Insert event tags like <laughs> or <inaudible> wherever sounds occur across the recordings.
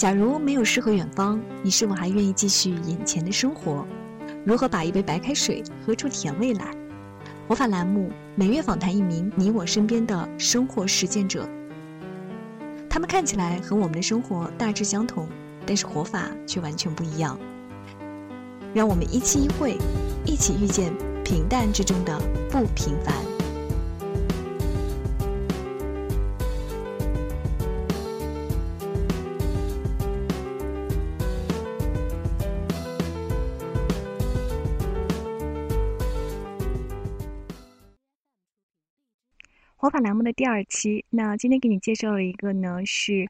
假如没有诗和远方，你是否还愿意继续眼前的生活？如何把一杯白开水喝出甜味来？活法栏目每月访谈一名你我身边的生活实践者，他们看起来和我们的生活大致相同，但是活法却完全不一样。让我们一期一会，一起遇见平淡之中的不平凡。活法栏目的第二期，那今天给你介绍了一个呢，是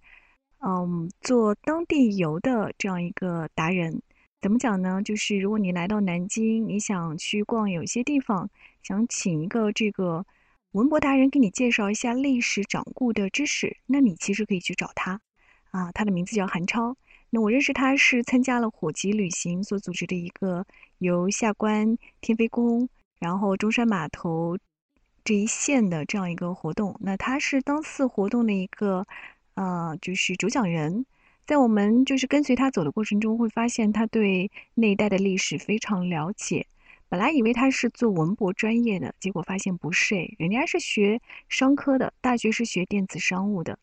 嗯做当地游的这样一个达人。怎么讲呢？就是如果你来到南京，你想去逛有些地方，想请一个这个文博达人给你介绍一下历史掌故的知识，那你其实可以去找他啊。他的名字叫韩超。那我认识他是参加了火急旅行所组织的一个由下关、天妃宫，然后中山码头。这一线的这样一个活动，那他是当次活动的一个，呃，就是主讲人。在我们就是跟随他走的过程中，会发现他对那一代的历史非常了解。本来以为他是做文博专业的，结果发现不是，人家是学商科的，大学是学电子商务的，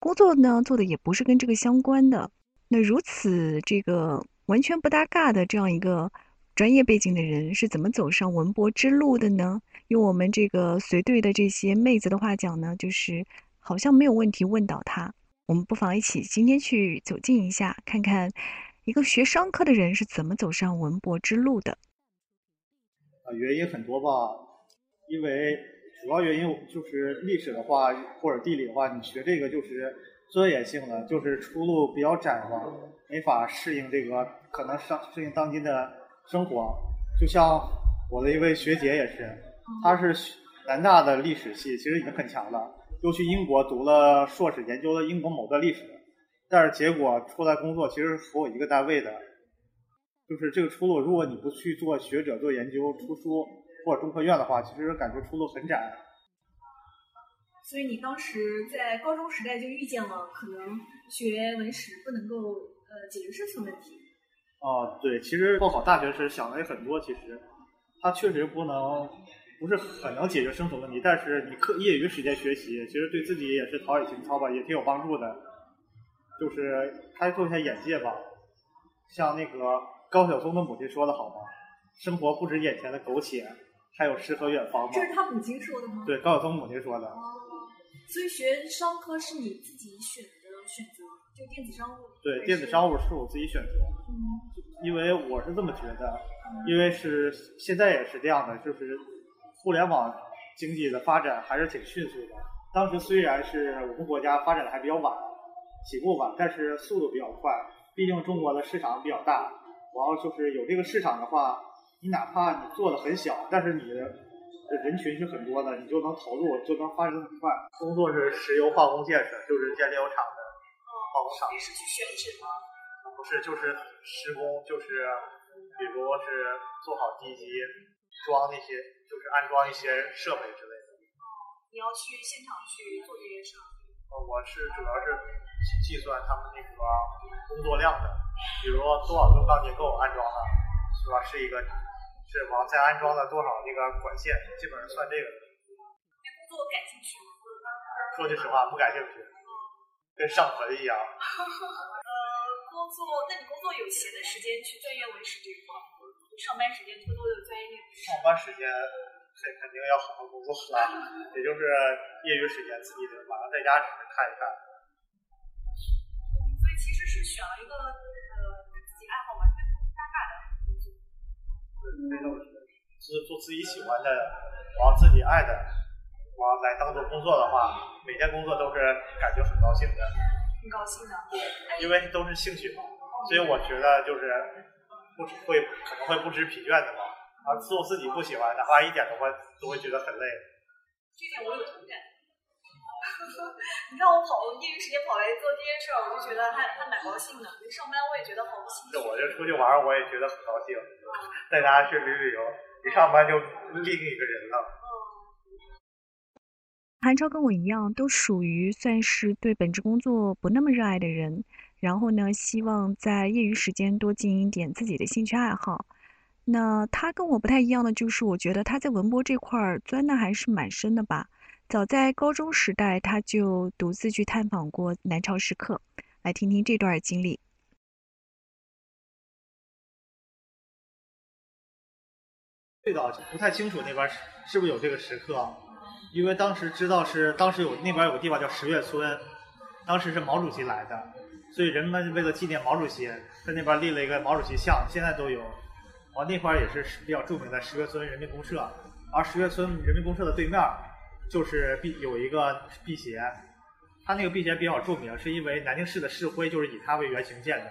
工作呢做的也不是跟这个相关的。那如此这个完全不搭嘎的这样一个。专业背景的人是怎么走上文博之路的呢？用我们这个随队的这些妹子的话讲呢，就是好像没有问题问到他。我们不妨一起今天去走近一下，看看一个学商科的人是怎么走上文博之路的。啊，原因很多吧，因为主要原因就是历史的话或者地理的话，你学这个就是专业性的，就是出路比较窄嘛，没法适应这个可能上适应当今的。生活。就像我的一位学姐也是，她是南大的历史系，其实已经很强了，又去英国读了硕士，研究了英国某段历史，但是结果出来工作其实和我一个单位的，就是这个出路，如果你不去做学者、做研究、出书或者中科院的话，其实感觉出路很窄。所以你当时在高中时代就遇见了可能学文史不能够呃解决生存问题。哦，对，其实报考大学时想的也很多，其实，它确实不能，不是很能解决生存问题，但是你课业余时间学习，其实对自己也是陶冶情操吧，也挺有帮助的，就是开拓一下眼界吧。像那个高晓松的母亲说的好吗，生活不止眼前的苟且，还有诗和远方嘛。这是他母亲说的吗？对，高晓松母亲说的。哦，所以学商科是你自己选的选择，就电子商务。对，电子商务是我自己选择。嗯。因为我是这么觉得，因为是现在也是这样的，就是互联网经济的发展还是挺迅速的。当时虽然是我们国家发展的还比较晚，起步晚，但是速度比较快。毕竟中国的市场比较大，然后就是有这个市场的话，你哪怕你做的很小，但是你的人群是很多的，你就能投入，就能发展的很快。工作是石油化工建设，就是建炼油厂的化工厂。你是去选址吗？不是，就是施工，就是比如是做好地基，装那些，就是安装一些设备之类的。你要去现场去做这些事？呃，我是主要是计算他们那个工作量的，比如多少根钢结构安装了，是吧？是一个，是往再安装了多少那个管线，基本上算这个。对工作感兴趣吗？说句实话，不感兴趣，跟上坟一样。呃 <laughs> 工作，那你工作有闲的时间去钻研文史这一块，上班时间偷偷的钻研点。上班时间肯肯定要好好工作了，<laughs> 也就是业余时间自己晚上在家只是看一看。所以其实是选了一个呃跟自己爱好完全不搭嘎的工作。对，非常是做自己喜欢的，往自己爱的，往来当做工作的话，每天工作都是感觉很高兴的。很高兴的，因为都是兴趣嘛，所以我觉得就是不会可能会不知疲倦的嘛。啊，做自己不喜欢，哪怕一点的话，都会觉得很累。这点我有同感。<laughs> 你看我跑业余时间跑来做这件事儿，我就觉得还还蛮高兴的。上班我也觉得好兴奋。我就出去玩，我也觉得很高兴。带大家去旅旅游，一上班就另一个人了。韩超跟我一样，都属于算是对本职工作不那么热爱的人，然后呢，希望在业余时间多经营点自己的兴趣爱好。那他跟我不太一样的就是，我觉得他在文博这块儿钻的还是蛮深的吧。早在高中时代，他就独自去探访过南朝时刻，来听听这段经历。对的，不太清楚那边是是不是有这个时刻。因为当时知道是当时有那边有个地方叫十月村，当时是毛主席来的，所以人们为了纪念毛主席，在那边立了一个毛主席像，现在都有。哦，那块儿也是比较著名的十月村人民公社，而十月村人民公社的对面就是辟有一个辟邪，它那个辟邪比较著名，是因为南京市的市徽就是以它为原型建的，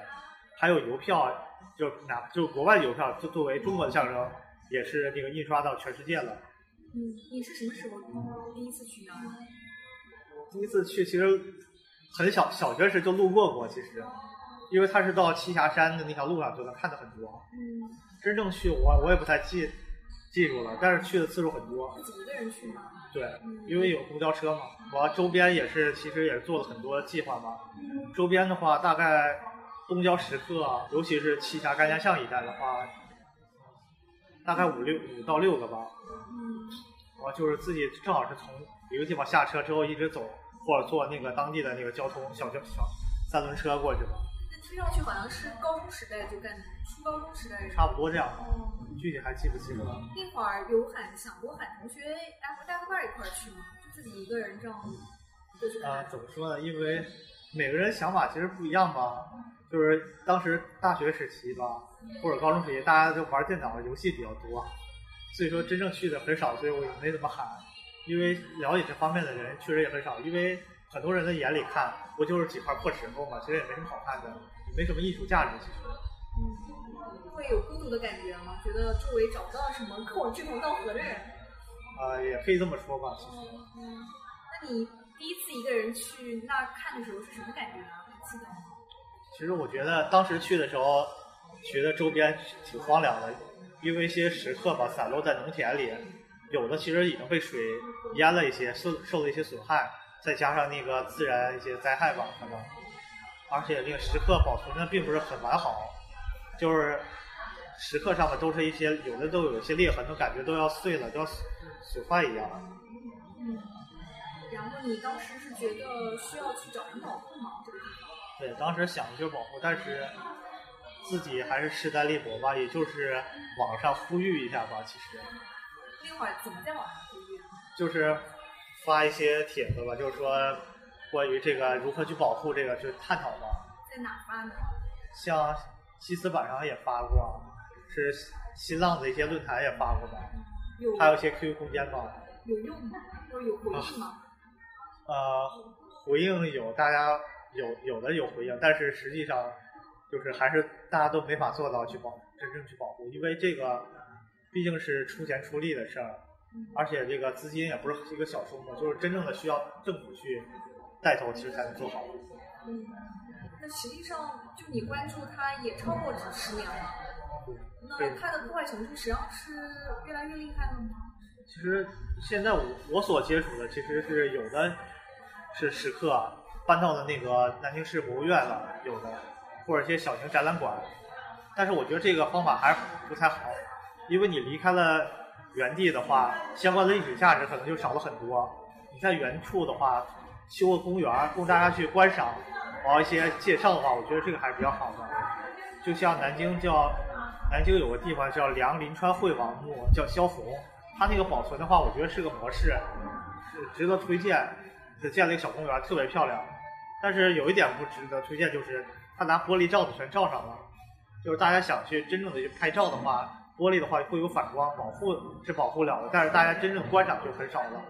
还有邮票，就哪就国外邮票就作为中国的象征，也是那个印刷到全世界了。嗯，你是什么时候第一次去呢？第一次去其实很小，小学时就路过过，其实，因为它是到栖霞山的那条路上就能看到很多。嗯。真正去我我也不太记记住了，但是去的次数很多。自己一个人去吗？对，因为有公交车嘛。我周边也是，其实也是做了很多计划嘛。周边的话，大概东郊时刻，尤其是栖霞甘家巷一带的话，大概五六五到六个吧。我就是自己正好是从一个地方下车之后一直走，或者坐那个当地的那个交通小小小三轮车过去的。那听上去好像是高中时代就干的，初高中时代。差不多这样，具体还记不清了。那会儿有喊想过喊同学，哎，和大哥伴一块儿去吗？就自己一个人这样就去啊，怎么说呢？因为每个人想法其实不一样吧。就是当时大学时期吧，或者高中时期，大家就玩电脑游戏比较多。所以说真正去的很少，所以我也没怎么喊，因为了解这方面的人确实也很少。因为很多人的眼里看，不就是几块破石头嘛，其实也没什么好看的，也没什么艺术价值。其实，嗯，会有孤独的感觉吗？觉得周围找不到什么跟我志同道合的人？啊，也可以这么说吧。其实，嗯，那你第一次一个人去那看的时候是什么感觉啊？记得吗？其实我觉得当时去的时候，觉得周边挺荒凉的。因为一些石刻吧散落在农田里，有的其实已经被水淹了一些，受受了一些损害，再加上那个自然一些灾害吧可能，而且那个石刻保存的并不是很完好，就是石刻上面都是一些有的都有一些裂痕，都感觉都要碎了，都要损坏一样。嗯，然后你当时是觉得需要去找人保护吗？对，当时想的就是保护，但是。自己还是势单力薄吧，也就是网上呼吁一下吧。其实那会儿怎么在网上呼吁？就是发一些帖子吧，就是说关于这个如何去保护这个，去探讨吧。在哪发呢？像西斯版上也发过，是新浪的一些论坛也发过吧。有。还有一些 QQ 空间吧。有用吗？有有回应吗？呃，回应有，大家有有的有回应，但是实际上。就是还是大家都没法做到去保真正去保护，因为这个毕竟是出钱出力的事儿，而且这个资金也不是一个小数目，就是真正的需要政府去带头，其实才能做好。嗯，那实际上就你关注它也超过十年了，那它的破坏程度实际上是越来越厉害了吗？其实现在我我所接触的其实是有的是时刻搬到了那个南京市博物院了，有的。或者一些小型展览馆，但是我觉得这个方法还是不太好，因为你离开了原地的话，相关的历史价值可能就少了很多。你在原处的话，修个公园供大家去观赏，然后一些介绍的话，我觉得这个还是比较好的。就像南京叫南京有个地方叫梁临川惠王墓，叫萧红，它那个保存的话，我觉得是个模式，值得推荐。建了一个小公园，特别漂亮。但是有一点不值得推荐就是。他拿玻璃罩子全罩上了，就是大家想去真正的去拍照的话，玻璃的话会有反光，保护是保护了的，但是大家真正观赏就很少了。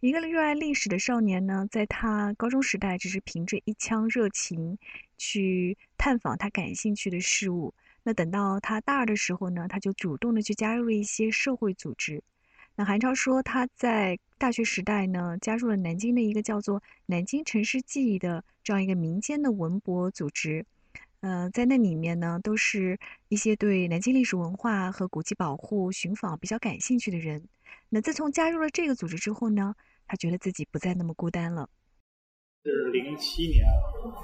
一个热爱历史的少年呢，在他高中时代只是凭着一腔热情去探访他感兴趣的事物，那等到他大二的时候呢，他就主动的去加入了一些社会组织。那韩超说他在大学时代呢，加入了南京的一个叫做“南京城市记忆”的这样一个民间的文博组织，呃，在那里面呢，都是一些对南京历史文化和古迹保护、寻访比较感兴趣的人。那自从加入了这个组织之后呢，他觉得自己不再那么孤单了。是零七年，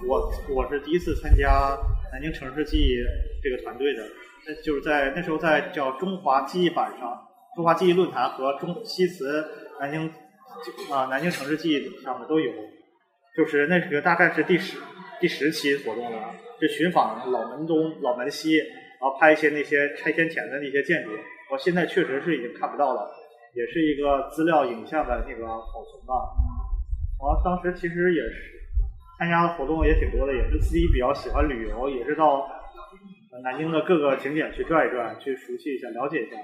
我我是第一次参加南京城市记忆这个团队的，那就是在那时候在叫中华记忆版上，中华记忆论坛和中西祠南京啊南京城市记忆上面都有，就是那个大概是第十第十期活动了，是寻访老门东、老门西，然后拍一些那些拆迁前的那些建筑，我现在确实是已经看不到了，也是一个资料影像的那个保存吧。我当时其实也是参加的活动也挺多的，也是自己比较喜欢旅游，也是到南京的各个景点去转一转，去熟悉一下、了解一下。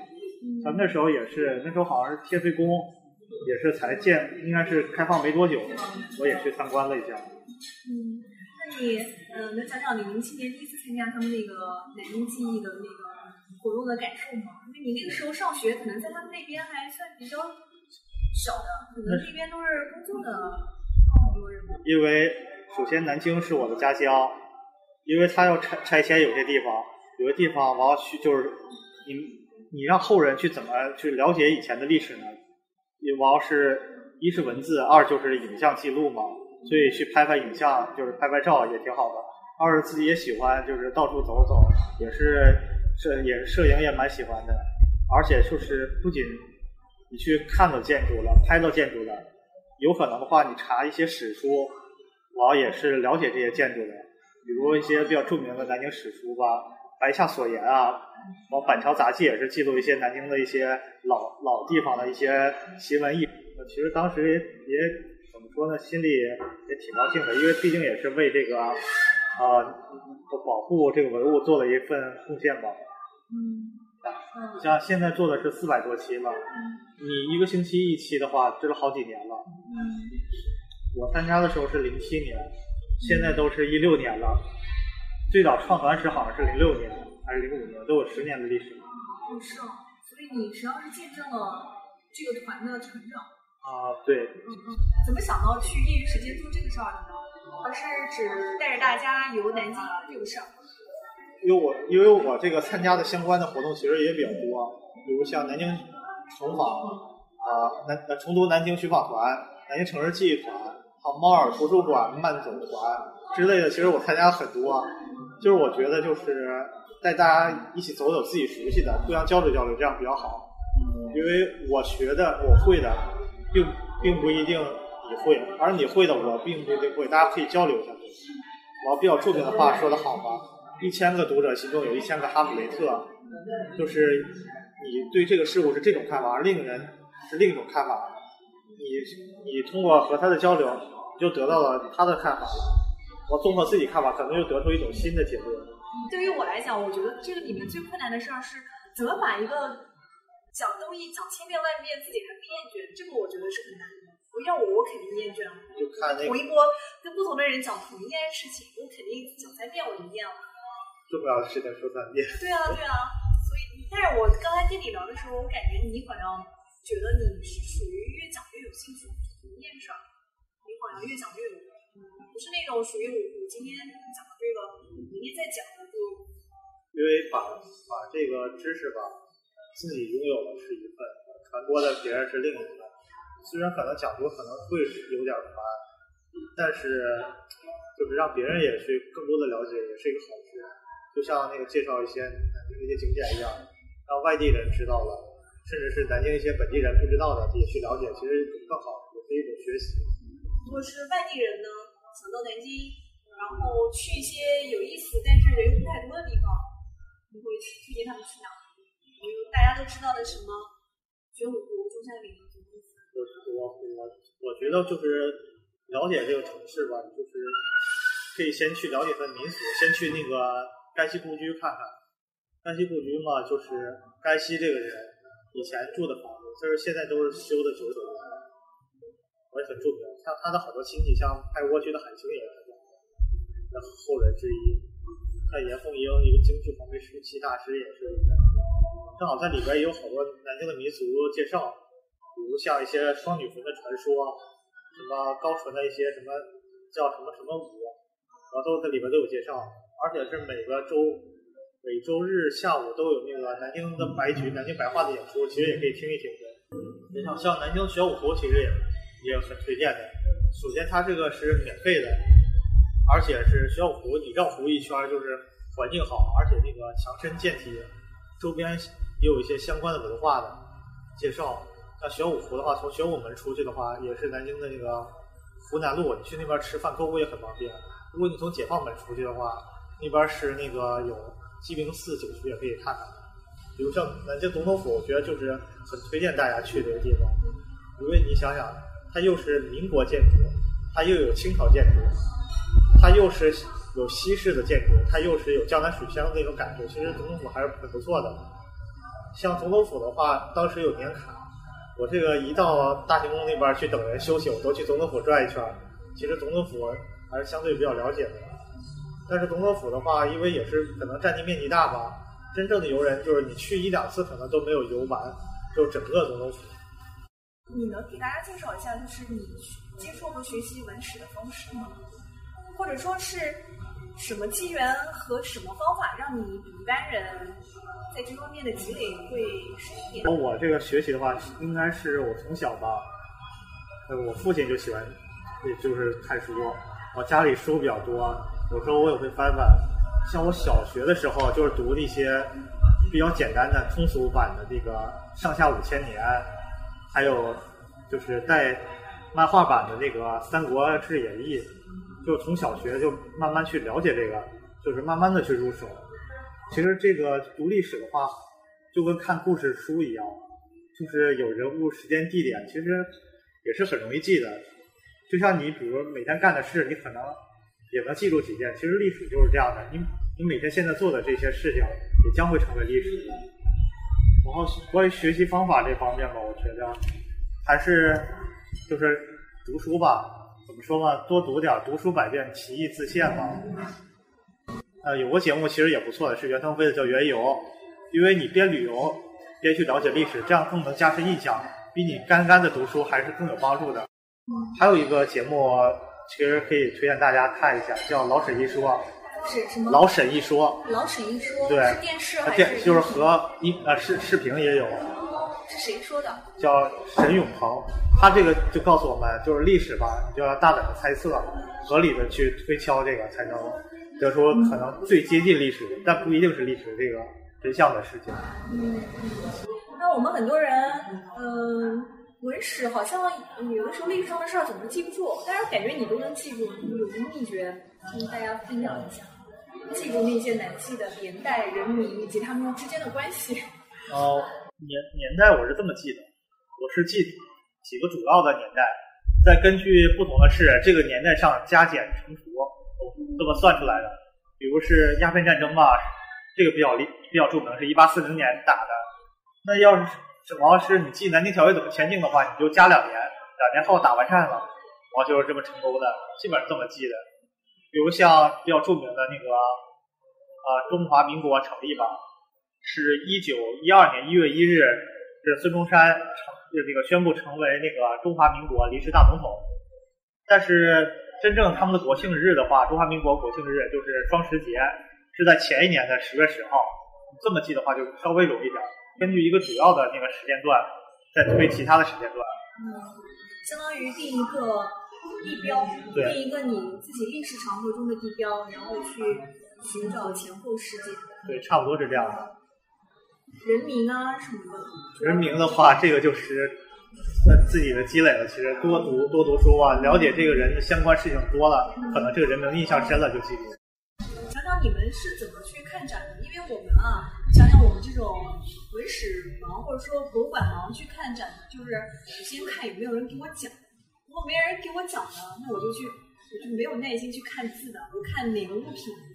咱们那时候也是，那时候好像是天妃宫，也是才建，应该是开放没多久，我也去参观了一下。嗯，那你呃能讲讲你零七年第一次参加他们那个南京记忆的那个活动的感受吗？因为你那个时候上学，可能在他们那边还算比较。小的，可能这边都是工作的好多人。因为首先南京是我的家乡，因为他要拆拆迁有些地方，有些地方我要去就是你你让后人去怎么去了解以前的历史呢？你我要是一是文字，二就是影像记录嘛，所以去拍拍影像就是拍拍照也挺好的。二是自己也喜欢就是到处走走，也是摄也是摄影也蛮喜欢的，而且就是不仅。你去看到建筑了，拍到建筑了，有可能的话，你查一些史书，我也是了解这些建筑的。比如一些比较著名的南京史书吧，《白下所言》啊，我《板桥杂记》也是记录一些南京的一些老老地方的一些奇闻异。其实当时也也怎么说呢，心里也挺高兴的，因为毕竟也是为这个呃保护这个文物做了一份贡献吧。嗯。你像现在做的是四百多期了，你一个星期一期的话，这都好几年了。我参加的时候是零七年，现在都是一六年了。最早创团时好像是零六年还是零五年，都有十年的历史。哦，是啊，所以你实际上是见证了这个团的成长。啊，对。嗯嗯，怎么想到去业余时间做这个事儿的呢？而是指带着大家游南京这个事儿？因为我因为我这个参加的相关的活动其实也比较多，比如像南京重访啊，南呃重读南京寻访团、南京城市记忆团、还有猫耳图书馆慢走团之类的，其实我参加很多。就是我觉得就是带大家一起走走自己熟悉的，互相交流交流，这样比较好。因为我学的我会的，并并不一定你会，而你会的我并不一定会，大家可以交流一下。我比较著名的话说的好吗？一千个读者心中有一千个哈姆雷特，就是你对这个事物是这种看法，而另一个人是另一种看法。你你通过和他的交流，你就得到了他的看法。我综合自己看法，可能又得出一种新的结论。对于我来讲，我觉得这个里面最困难的事儿是怎么把一个讲东西讲千遍万遍，自己还不厌倦。这个我觉得是很难的。不要我，我肯定厌倦了。就看那同一波跟不同的人讲同一件事情，我肯定讲三遍我就厌了。重要的事情说三遍。对啊，对啊，所以，但是我刚才跟你聊的时候，我感觉你好像觉得你是属于越讲越有兴趣一件事儿，你好像越讲越有，不是那种属于我我今天讲的这个，明天再讲的就。因为把把这个知识吧，自己拥有的是一份，传播的别人是另一份。虽然可能讲多可能会有点烦，但是就是让别人也去更多的了解，也是一个好事。就像那个介绍一些南京的一些景点一样，让外地人知道了，甚至是南京一些本地人不知道的也去了解，其实更好，也是一种学习。如果是外地人呢，想到南京，然后去一些有意思但是人又不太多的地方，你会推荐他们去哪？比如大家都知道的什么玄武湖、中山陵我我我我觉得就是了解这个城市吧，就是可以先去了解它的民俗，先去那个。该西故居看看，该西故居嘛，就是该西这个人以前住的房子，就是现在都是修的九九年，我也很著名。像他的好多亲戚，像拍蜗居的海清也是他的后人之一。像严凤英，一个京剧黄梅时期大师也是。正好在里边也有好多南京的民俗介绍，比如像一些双女坟的传说，什么高淳的一些什么叫什么什么舞。然后都在里边都有介绍，而且是每个周每周日下午都有那个南京的白局、南京白话的演出，其实也可以听一听的。像像南京玄武湖，其实也也很推荐的。首先，它这个是免费的，而且是玄武湖，你绕湖一圈就是环境好，而且那个强身健体周边也有一些相关的文化的介绍。像玄武湖的话，从玄武门出去的话，也是南京的那个湖南路，你去那边吃饭购物也很方便。如果你从解放门出去的话，那边是那个有鸡鸣寺景区也可以看看。比如像南京总统府，我觉得就是很推荐大家去这个地方，因为你想想，它又是民国建筑，它又有清朝建筑，它又是有西式的建筑，它又是有江南水乡的那种感觉。其实总统府还是很不错的。像总统府的话，当时有年卡。我这个一到大行宫那边去等人休息，我都去总统府转一圈。其实总统府还是相对比较了解的，但是总统府的话，因为也是可能占地面积大吧，真正的游人就是你去一两次可能都没有游完，就整个总统府。你能给大家介绍一下，就是你接触和学习文史的方式吗？或者说是什么机缘和什么方法让你比一般人？在这方面的积累会深一点。我这个学习的话，应该是我从小吧，呃，我父亲就喜欢，就是看书。我家里书比较多，有时候我也会翻翻。像我小学的时候，就是读那些比较简单的通俗版的这个《上下五千年》，还有就是带漫画版的那个《三国志演义》，就从小学就慢慢去了解这个，就是慢慢的去入手。其实这个读历史的话，就跟看故事书一样，就是有人物、时间、地点，其实也是很容易记的。就像你比如每天干的事，你可能也能记住几件。其实历史就是这样的，你你每天现在做的这些事情，也将会成为历史。然后关于学习方法这方面吧，我觉得还是就是读书吧，怎么说呢？多读点，读书百遍，其义自现嘛。呃，有个节目其实也不错的，是袁腾飞的叫《原游》，因为你边旅游边去了解历史，这样更能加深印象，比你干干的读书还是更有帮助的。还有一个节目，其实可以推荐大家看一下，叫《老舍一说》。是什么？老沈一说。老沈一说。对。是电视还是？就是和音呃视视频也有。是谁说的？叫沈永鹏，他这个就告诉我们，就是历史吧，你就要大胆的猜测，合理的去推敲这个，才能。得出可能最接近历史，但不一定是历史这个真相的事情。嗯，那我们很多人，嗯，文史好像有的时候历史上的事儿总是记不住，但是感觉你都能记住，有什么秘诀跟大家分享一下？记住那些难记的年代、人名以及他们之间的关系。哦，年年代我是这么记的，我是记几个主要的年代，再根据不同的事，这个年代上加减乘除。这么算出来的，比如是鸦片战争吧，这个比较厉比较著名，是一八四零年打的。那要是主要是你记南京条约怎么签订的话，你就加两年，两年后打完战了，然后就是这么成功的，基本上这么记的。比如像比较著名的那个呃中华民国成立吧，是一九一二年一月一日，是孙中山成这个宣布成为那个中华民国临时大总统，但是。真正他们的国庆日的话，中华民国国庆日就是双十节，是在前一年的十月十号。这么记的话，就稍微容易点。根据一个主要的那个时间段，再推其他的时间段。嗯，相当于定一个地标，定一个你自己历史长河中的地标，然后去寻找前后事件。对，差不多是这样的。人名啊什么的。人名的话，这个就是。那自己的积累了，其实多读多读书啊，了解这个人的相关事情多了，可能这个人名印象深了就记住。讲讲你们是怎么去看展的？因为我们啊，想想我们这种文史盲或者说博物馆盲去看展，就是首先看有没有人给我讲，如果没人给我讲呢，那我就去，我就没有耐心去看字的，我看哪个物品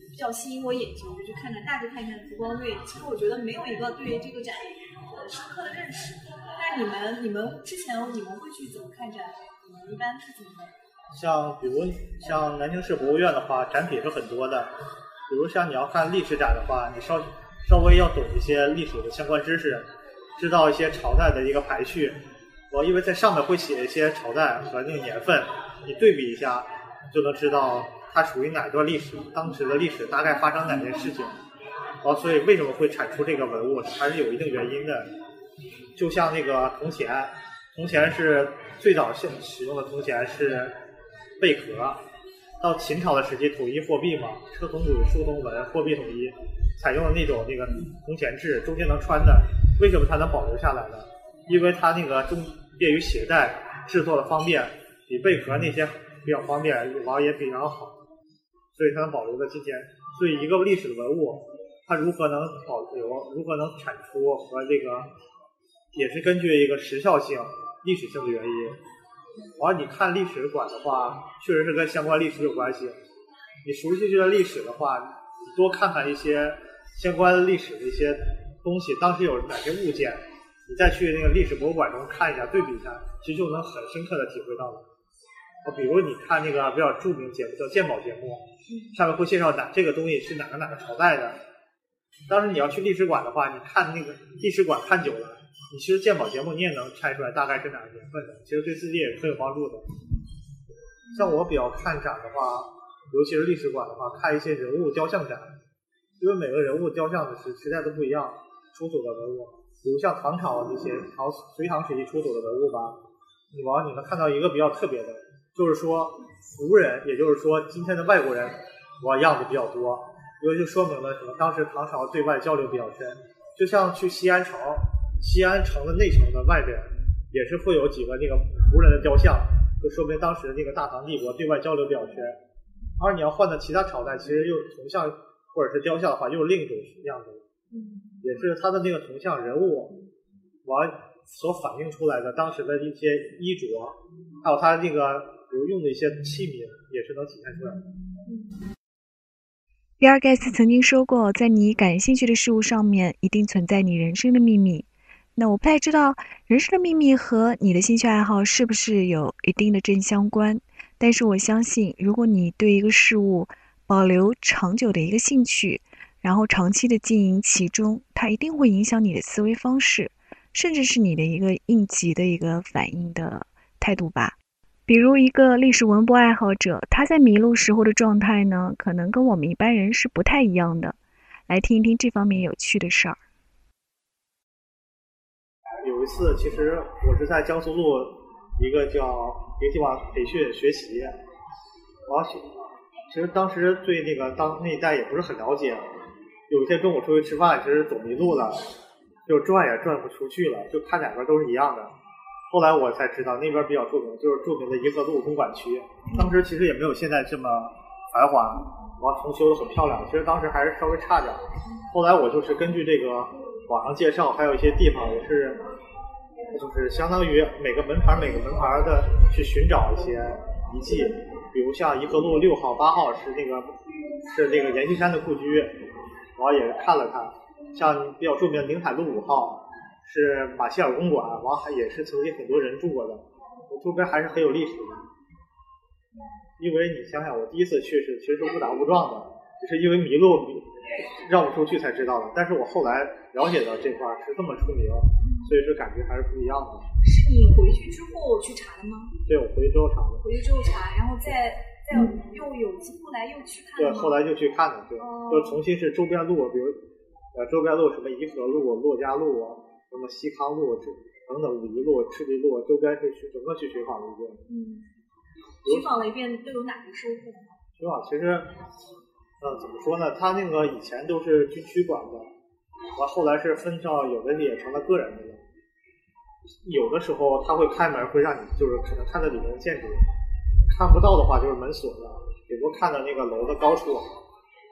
比较吸引我眼睛，我就去看看，大致看一看浮光锐。其实我觉得没有一个对这个展有深刻的认识。那你们，你们之前你们会去怎么看展？你们一般是怎么？像比如像南京市博物院的话，展品是很多的。比如像你要看历史展的话，你稍稍微要懂一些历史的相关知识，知道一些朝代的一个排序。我因为在上面会写一些朝代和那个年份，你对比一下，就能知道它属于哪段历史，当时的历史大概发生哪件事情，哦，所以为什么会产出这个文物，还是有一定原因的。就像那个铜钱，铜钱是最早现使用的铜钱是贝壳，到秦朝的时期统一货币嘛，车同轨书同文，货币统一，采用的那种那个铜钱制，中间能穿的，为什么它能保留下来呢？因为它那个中便于携带，制作的方便，比贝壳那些比较方便，完也比较好，所以它能保留到今天。所以一个历史的文物，它如何能保留，如何能产出和这个，也是根据一个时效性、历史性的原因。完，你看历史馆的话，确实是跟相关历史有关系。你熟悉这段历史的话，多看看一些相关历史的一些东西，当时有哪些物件。你再去那个历史博物馆中看一下，对比一下，其实就能很深刻的体会到了。比如你看那个比较著名节目叫鉴宝节目，上面会介绍哪这个东西是哪个哪个朝代的。当时你要去历史馆的话，你看那个历史馆看久了，你其实鉴宝节目你也能猜出来大概是哪个年份的，其实对自己也是很有帮助的。像我比较看展的话，尤其是历史馆的话，看一些人物雕像展，因为每个人物雕像的时时代都不一样，出土的文物。比如像唐朝这些唐隋唐时期出土的文物吧，你往你能看到一个比较特别的，就是说胡人，也就是说今天的外国人，我样子比较多，因为就说明了什么？当时唐朝对外交流比较深，就像去西安城，西安城的内城的外边也是会有几个那个胡人的雕像，就说明当时那个大唐帝国对外交流比较深。而你要换到其他朝代，其实又铜像或者是雕像的话，又是另一种样子。嗯。也是他的那个铜像人物，完所反映出来的当时的一些衣着，还有他那个比如用的一些器皿，也是能体现出来的。比尔盖茨曾经说过，在你感兴趣的事物上面，一定存在你人生的秘密。那我不太知道人生的秘密和你的兴趣爱好是不是有一定的正相关，但是我相信，如果你对一个事物保留长久的一个兴趣。然后长期的经营其中，它一定会影响你的思维方式，甚至是你的一个应急的一个反应的态度吧。比如一个历史文博爱好者，他在迷路时候的状态呢，可能跟我们一般人是不太一样的。来听一听这方面有趣的事儿。有一次，其实我是在江苏路一个叫一个地方培训学习，我学，其实当时对那个当那一带也不是很了解。有一天中午出去吃饭，其实走迷路了，就转也转不出去了，就看两边都是一样的。后来我才知道那边比较著名，就是著名的颐和路公馆区。当时其实也没有现在这么繁华，完重修的很漂亮。其实当时还是稍微差点。后来我就是根据这个网上介绍，还有一些地方也是，就是相当于每个门牌每个门牌的去寻找一些遗迹。比如像颐和路六号、八号是那个是那个阎锡山的故居。我也看了看，像比较著名的宁海路五号是马歇尔公馆，完还也是曾经很多人住过的，周边还是很有历史的。因为你想想，我第一次去是其实是误打误撞的，只是因为迷路绕不出去才知道的。但是我后来了解到这块是这么出名，所以说感觉还是不一样的。是你回去之后去查的吗？对，我回去之后查的。回去之后查，然后再。再又有后来又去看，对，后来就去看了，对，就重新是周边路，比如呃周边路什么颐和路、骆家路啊，什么西康路这等等五一路、赤壁路，周边是去整个去寻访了一遍。嗯，寻访了一遍都有哪些收获？寻访其实，呃，怎么说呢？他那个以前都是军区管的，完后来是分到有的也成了个人的了。有的时候他会开门，会让你就是可能看到里面的建筑。看不到的话就是门锁的，顶多看到那个楼的高处，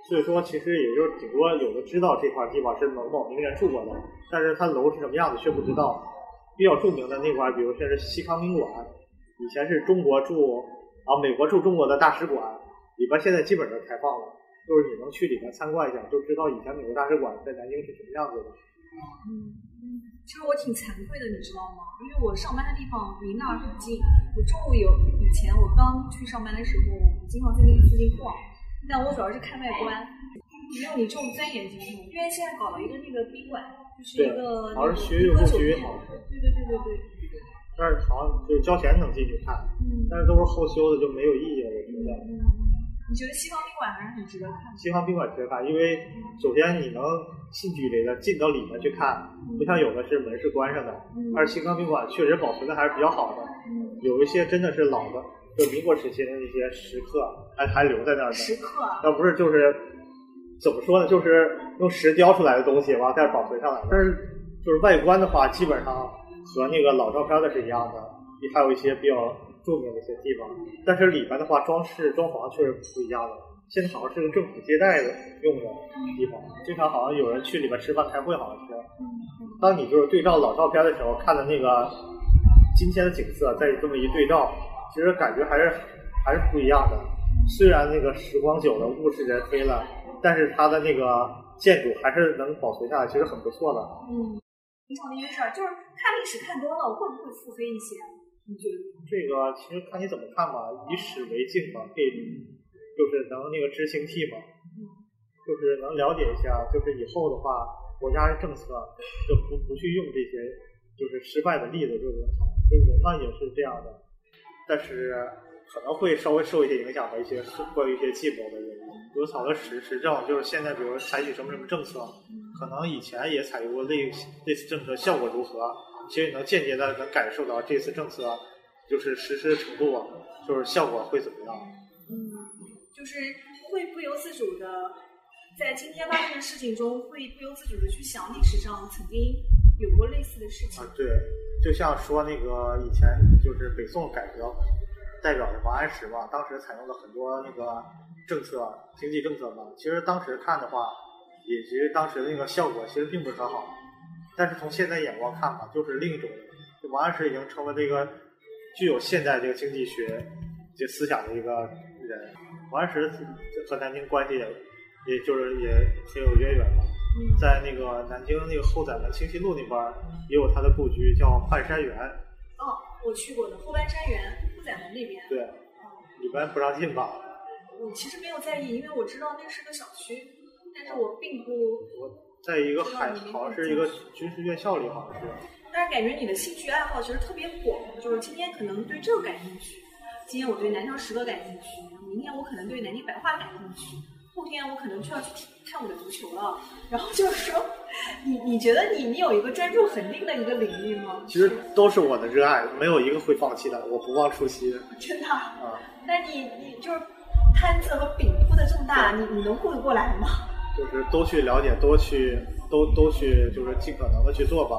所以说其实也就是顶多有的知道这块地方是某某名人住过的，但是他楼是什么样子却不知道。比较著名的那块，比如像是西康宾馆，以前是中国驻啊美国驻中国的大使馆，里边现在基本都开放了，就是你能去里面参观一下，就知道以前美国大使馆在南京是什么样子的。嗯。其实我挺惭愧的，你知道吗？因为我上班的地方离那儿很近。我中午有以前我刚去上班的时候，我经常在那个附近逛。但我主要是看外观，没有你这种钻研精神。因为现在搞了一个那个宾馆，就是一个好像学有学院好对对对对对。但是好像就是交钱能进去看，但是都是后修的，就没有意义了，我觉得。你觉得西方宾馆还是很值得看的？西方宾馆值得看，因为首先你能近距离的进到里面去看，不像有的是门是关上的。嗯而西方宾馆确实保存的还是比较好的，嗯，有一些真的是老的，就民国时期的那些石刻还还留在那儿的。石刻啊，要不是就是怎么说呢，就是用石雕出来的东西完再保存上来的。但是就是外观的话，基本上和那个老照片的是一样的，还有一些比较著名的一些地方。但是里边的话，装饰装潢确实不一样的。现在好像是个政府接待的用的地方，经常好像有人去里边吃饭开会，好像是。当你就是对照老照片的时候，看的那个今天的景色，再这么一对照，其实感觉还是还是不一样的。虽然那个时光久了，物是人非了，但是它的那个建筑还是能保存下来，其实很不错的。嗯，平常的一件事儿，就是看历史看多了，会不会腹黑一些？你觉得？这个其实看你怎么看吧，以史为镜嘛，可以就是能那个知兴替嘛，就是能了解一下，就是以后的话，国家的政策就不不去用这些就是失败的例子就人好，就是人呢也是这样的，但是可能会稍微受一些影响的一些关于一些计谋的原因，比如草的实实证，就是现在比如采取什么什么政策，可能以前也采用过类类似政策，效果如何，其实你能间接的能感受到这次政策就是实施程度啊，就是效果会怎么样。嗯，就是会不由自主的，在今天发生的事情中，会不由自主的去想历史上曾经有过类似的事情啊。，对，就像说那个以前就是北宋改革代表的王安石嘛，当时采用了很多那个政策，经济政策嘛。其实当时看的话，也其实当时的那个效果其实并不是很好。但是从现在眼光看吧，就是另一种，就王安石已经成为这个具有现代这个经济学这思想的一个人。王安石和南京关系也，也就是也很有渊源吧。嗯在那个南京那个后宰门清溪路那边也有他的故居，叫半山园。哦，我去过的后半山园后宰门那边。对，里边不让进吧？我其实没有在意，因为我知道那是个小区，但是我并不，我在一个海，好像是一个军事院校里，好像是。但是感觉你的兴趣爱好其实特别广，就是今天可能对这个感兴趣，今天我对南昌石刻感兴趣，明天我可能对南京白话感兴趣，后天我可能就要去看我的足球了。然后就是说，你你觉得你你有一个专注恒定的一个领域吗？其实都是我的热爱，没有一个会放弃的，我不忘初心 <laughs> 真的。啊。但你你就是摊子和饼铺的这么大，你你能顾得过来吗？就是都去了解，都去都都去，就是尽可能的去做吧。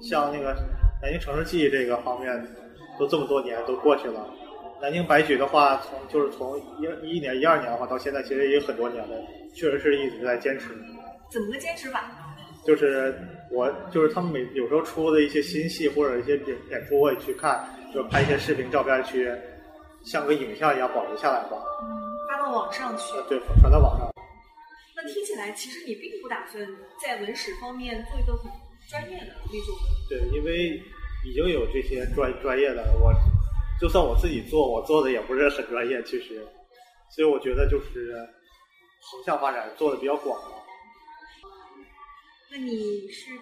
像那个南京城市记忆这个方面，都这么多年都过去了。南京白举的话，从就是从一一年、一二年的话到现在，其实也有很多年了，确实是一直在坚持。怎么个坚持法？就是我就是他们每有时候出的一些新戏或者一些演演出，我也去看，就是拍一些视频、照片去，像个影像一样保留下来吧。嗯，发到网上去。呃，对，传到网上。那听起来，其实你并不打算在文史方面做一个很专业的那种。对，因为已经有这些专专业的，我就算我自己做，我做的也不是很专业，其实，所以我觉得就是横向发展，做的比较广了。那你是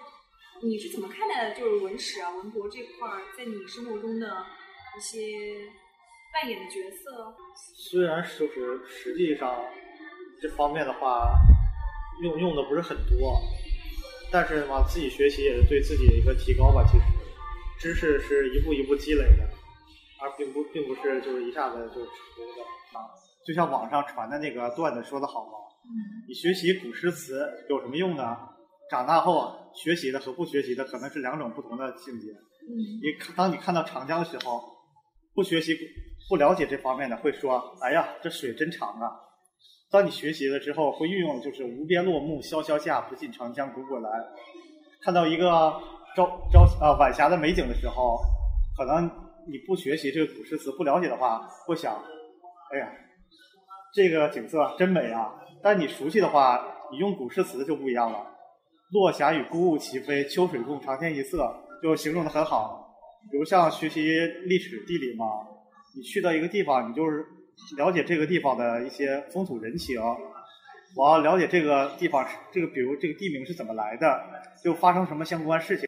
你是怎么看待的？就是文史啊、文博这块儿，在你生活中的一些扮演的角色？虽然就是实际上这方面的话，用用的不是很多，但是嘛，自己学习也是对自己的一个提高吧。其实，知识是一步一步积累的，而并不并不是就是一下子就成功的啊。就像网上传的那个段子说的好嘛，嗯你学习古诗词有什么用呢？长大后学习的和不学习的可能是两种不同的境界。嗯你看，当你看到长江的时候，不学习、不了解这方面的会说：“哎呀，这水真长啊。”当你学习了之后，会运用的就是“无边落木萧萧下，不尽长江滚滚来”。看到一个朝朝啊晚霞的美景的时候，可能你不学习这个古诗词，不了解的话，会想：“哎呀，这个景色真美啊！”但你熟悉的话，你用古诗词就不一样了。落霞与孤鹜齐飞，秋水共长天一色，就形容的很好。比如像学习历史、地理嘛，你去到一个地方，你就是了解这个地方的一些风土人情，我要了解这个地方是这个，比如这个地名是怎么来的，就发生什么相关事情。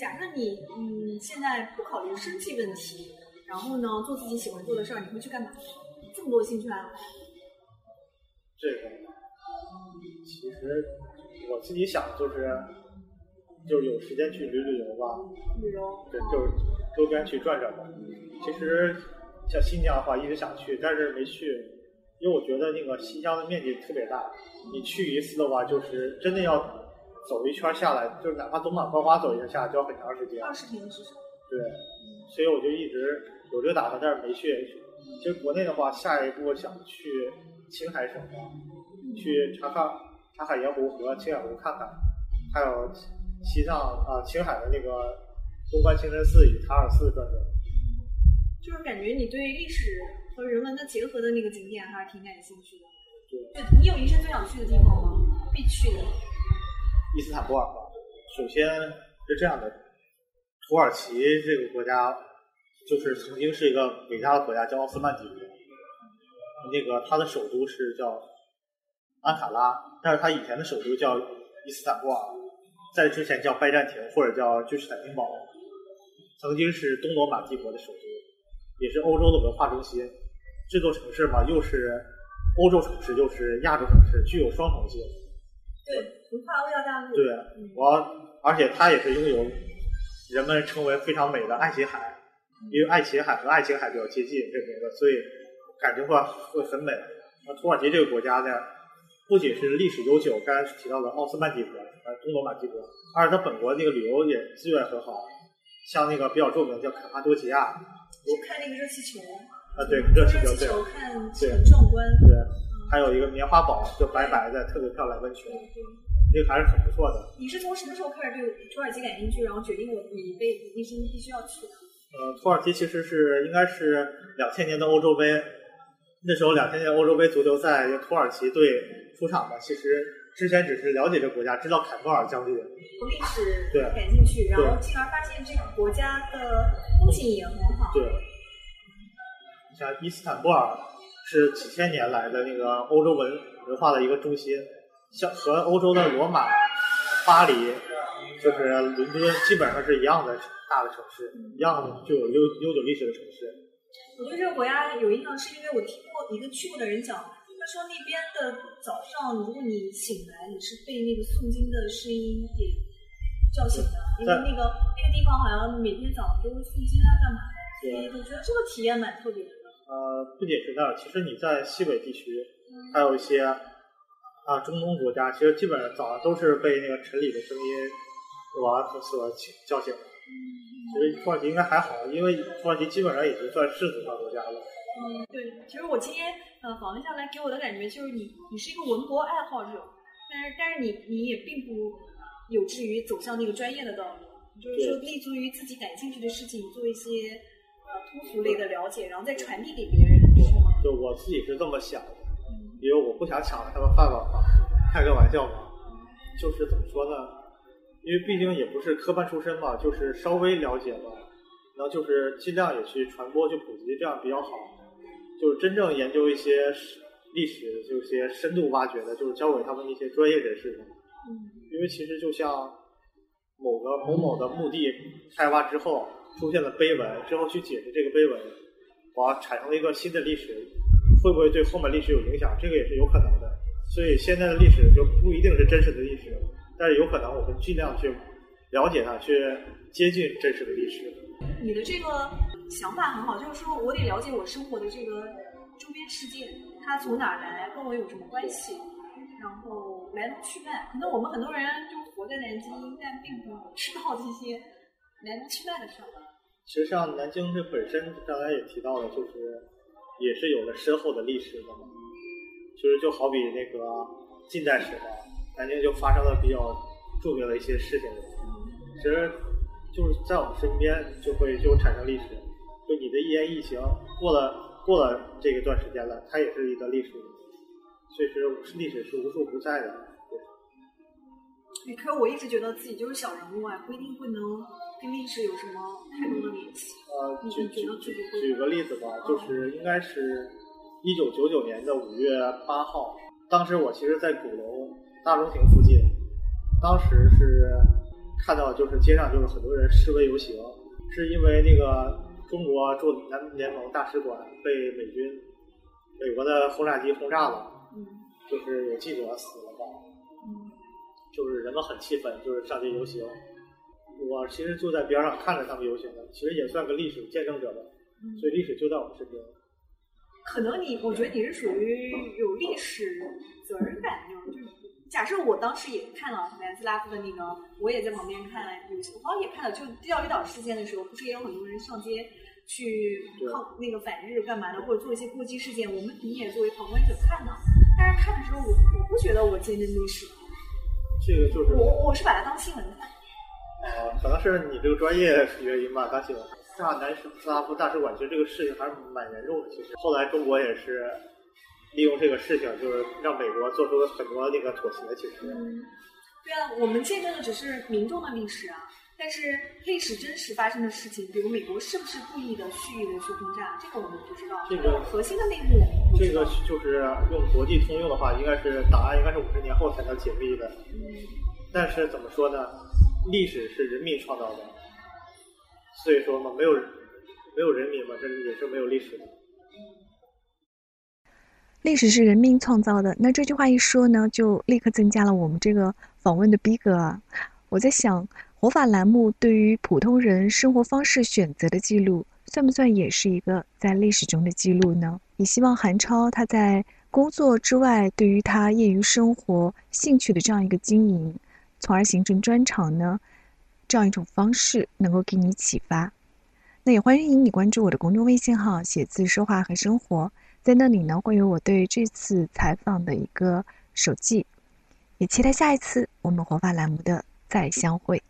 假设你嗯现在不考虑生计问题，然后呢做自己喜欢做的事儿，你会去干嘛？这么多兴趣爱好，这个其实我自己想就是就是有时间去旅旅游吧，旅游，对，就是周边去转转吧。其实像新疆的话，一直想去，但是没去，因为我觉得那个新疆的面积特别大，你去一次的话，就是真的要走一圈下来，就是哪怕走马观花走一圈下来，就要很长时间。二十天至少。对，所以我就一直有这个打算，但是没去。其实国内的话，下一步想去青海省，去察看察海盐湖和青海湖看看，还有西藏啊青海的那个东关清真寺与塔尔寺转转。就是感觉你对历史和人文的结合的那个景点还是挺感兴趣的。对，你有一生最想去的地方吗？必去的。伊斯坦布尔吧，首先是这样的，土耳其这个国家就是曾经是一个伟大的国家，叫奥斯曼帝国。那个它的首都是叫安卡拉，但是它以前的首都叫伊斯坦布尔，在之前叫拜占庭或者叫君士坦丁堡，曾经是东罗马帝国的首都，也是欧洲的文化中心。这座城市嘛，又是欧洲城市，又是亚洲城市，具有双重性。对，文化欧亚大陆。对，我而且它也是拥有人们称为非常美的爱琴海，因为爱琴海和爱琴海比较接近这名字，所以感觉会会很美。那土耳其这个国家呢，不仅是历史悠久，刚才提到的奥斯曼帝国，呃，东罗马帝国，而且它本国那个旅游也资源很好，像那个比较著名的叫卡帕多奇亚，就看那个热气球。啊，对，热气球，对，球看对很壮观。对，还有一个棉花堡，就白白的，特别漂亮温泉，那个还是很不错的。你是从什么时候开始对土耳其感兴趣，然后决定我你被一生必须要去的？呃，土耳其其实是应该是两千年的欧洲杯，那时候两千年欧洲杯足球赛就土耳其队出场嘛。其实之前只是了解这个国家，知道坎贝尔将军。从历史对感兴趣，然后进而发现这个国家的风景也很好。对，你像伊斯坦布尔是几千年来的那个欧洲文文化的一个中心，像和欧洲的罗马、巴黎，就是伦敦基本上是一样的大的城市，一样的具有悠悠久历史的城市。我对这个国家有印象，是因为我听过一个去过的人讲，他说那边的早上，如果你醒来，你是被那个诵经的声音给叫醒的，因为那个那个地方好像每天早上都会诵经啊，干嘛的，所以我觉得这个体验蛮特别的。呃，不仅是那儿，其实你在西北地区，还有一些啊中东国家，其实基本上早上都是被那个晨礼的声音我所请叫醒的。其实土耳其应该还好，因为土耳其基本上已经算世俗化国家了。嗯，对，其实我今天呃访问下来，给我的感觉就是你你是一个文博爱好者，但是但是你你也并不有志于走向那个专业的道路，就是说立足于自己感兴趣的事情，做一些呃通俗类的了解，然后再传递给别人，是吗？就我自己是这么想的，因为我不想抢了他们饭碗嘛，开个玩笑嘛。<laughs> 就是怎么说呢？因为毕竟也不是科班出身嘛，就是稍微了解了，然后就是尽量也去传播、去普及，这样比较好。就是真正研究一些历史，就一些深度挖掘的，就是交给他们一些专业人士的。嗯因为其实就像某个某某的墓地开挖之后出现了碑文，之后去解释这个碑文，哇，产生了一个新的历史，会不会对后面历史有影响？这个也是有可能的。所以现在的历史就不一定是真实的历史，但是有可能我们尽量去了解它，去接近真实的历史。你的这个想法很好，就是说我得了解我生活的这个周边世界，它从哪儿来，跟我有什么关系，然后来龙去脉。可能我们很多人就活在南京，但并不知道这些来龙去脉的事儿。其实像南京这本身，刚才也提到了，就是也是有着深厚的历史的嘛。其实就好比那个近代史嘛，南京就发生了比较著名的一些事情。其实就是在我们身边就会就产生历史，就你的一言一行，过了过了这个段时间了，它也是一个历史。所以说历史是无处不在的。对，可是我一直觉得自己就是小人物啊，不一定会能跟历史有什么太多的联系。举个例子吧，就是应该是一九九九年的五月八号，当时我其实在鼓楼大中庭附近，当时是看到就是街上就是很多人示威游行，是因为那个中国驻南联盟大使馆被美军美国的轰炸机轰炸了，嗯，就是有记者死了嘛，嗯就是人们很气愤，就是上街游行。我其实就在边上看着他们游行的，其实也算个历史见证者吧。嗯所以历史就在我们身边。可能你，我觉得你是属于有历史责任感那种。就是假设我当时也看了南斯拉夫的那个，我也在旁边看有，我好像也看了，就钓鱼岛事件的时候，不是也有很多人上街去抗那个反日干嘛的，或者做一些过激事件，我们你也作为旁观者看到。但是看的时候，我我不觉得我见证历史，这个就是我我是把它当新闻看。呃，可能是你这个专业原因吧，当新闻。大南斯拉夫大使馆，其实这个事情还是蛮严重的。其实后来中国也是利用这个事情，就是让美国做出了很多那个妥协。其实，嗯，对啊，我们见证的只是民众的历史啊，但是历史真实发生的事情，比如美国是不是故意的、蓄意的去轰炸，这个我们不知道。这个核心的内幕这个。就是用国际通用的话，应该是档案应该是五十年后才能解密的。嗯，但是怎么说呢？历史是人民创造的，所以说嘛，没有没有人民嘛，这也是没有历史的。历史是人民创造的。那这句话一说呢，就立刻增加了我们这个访问的逼格啊！我在想，活法栏目对于普通人生活方式选择的记录，算不算也是一个在历史中的记录呢？也希望韩超他在工作之外，对于他业余生活兴趣的这样一个经营，从而形成专场呢，这样一种方式能够给你启发。那也欢迎你关注我的公众微信号“写字说话和生活”。在那里呢，会有我对这次采访的一个手记，也期待下一次我们活法栏目的再相会。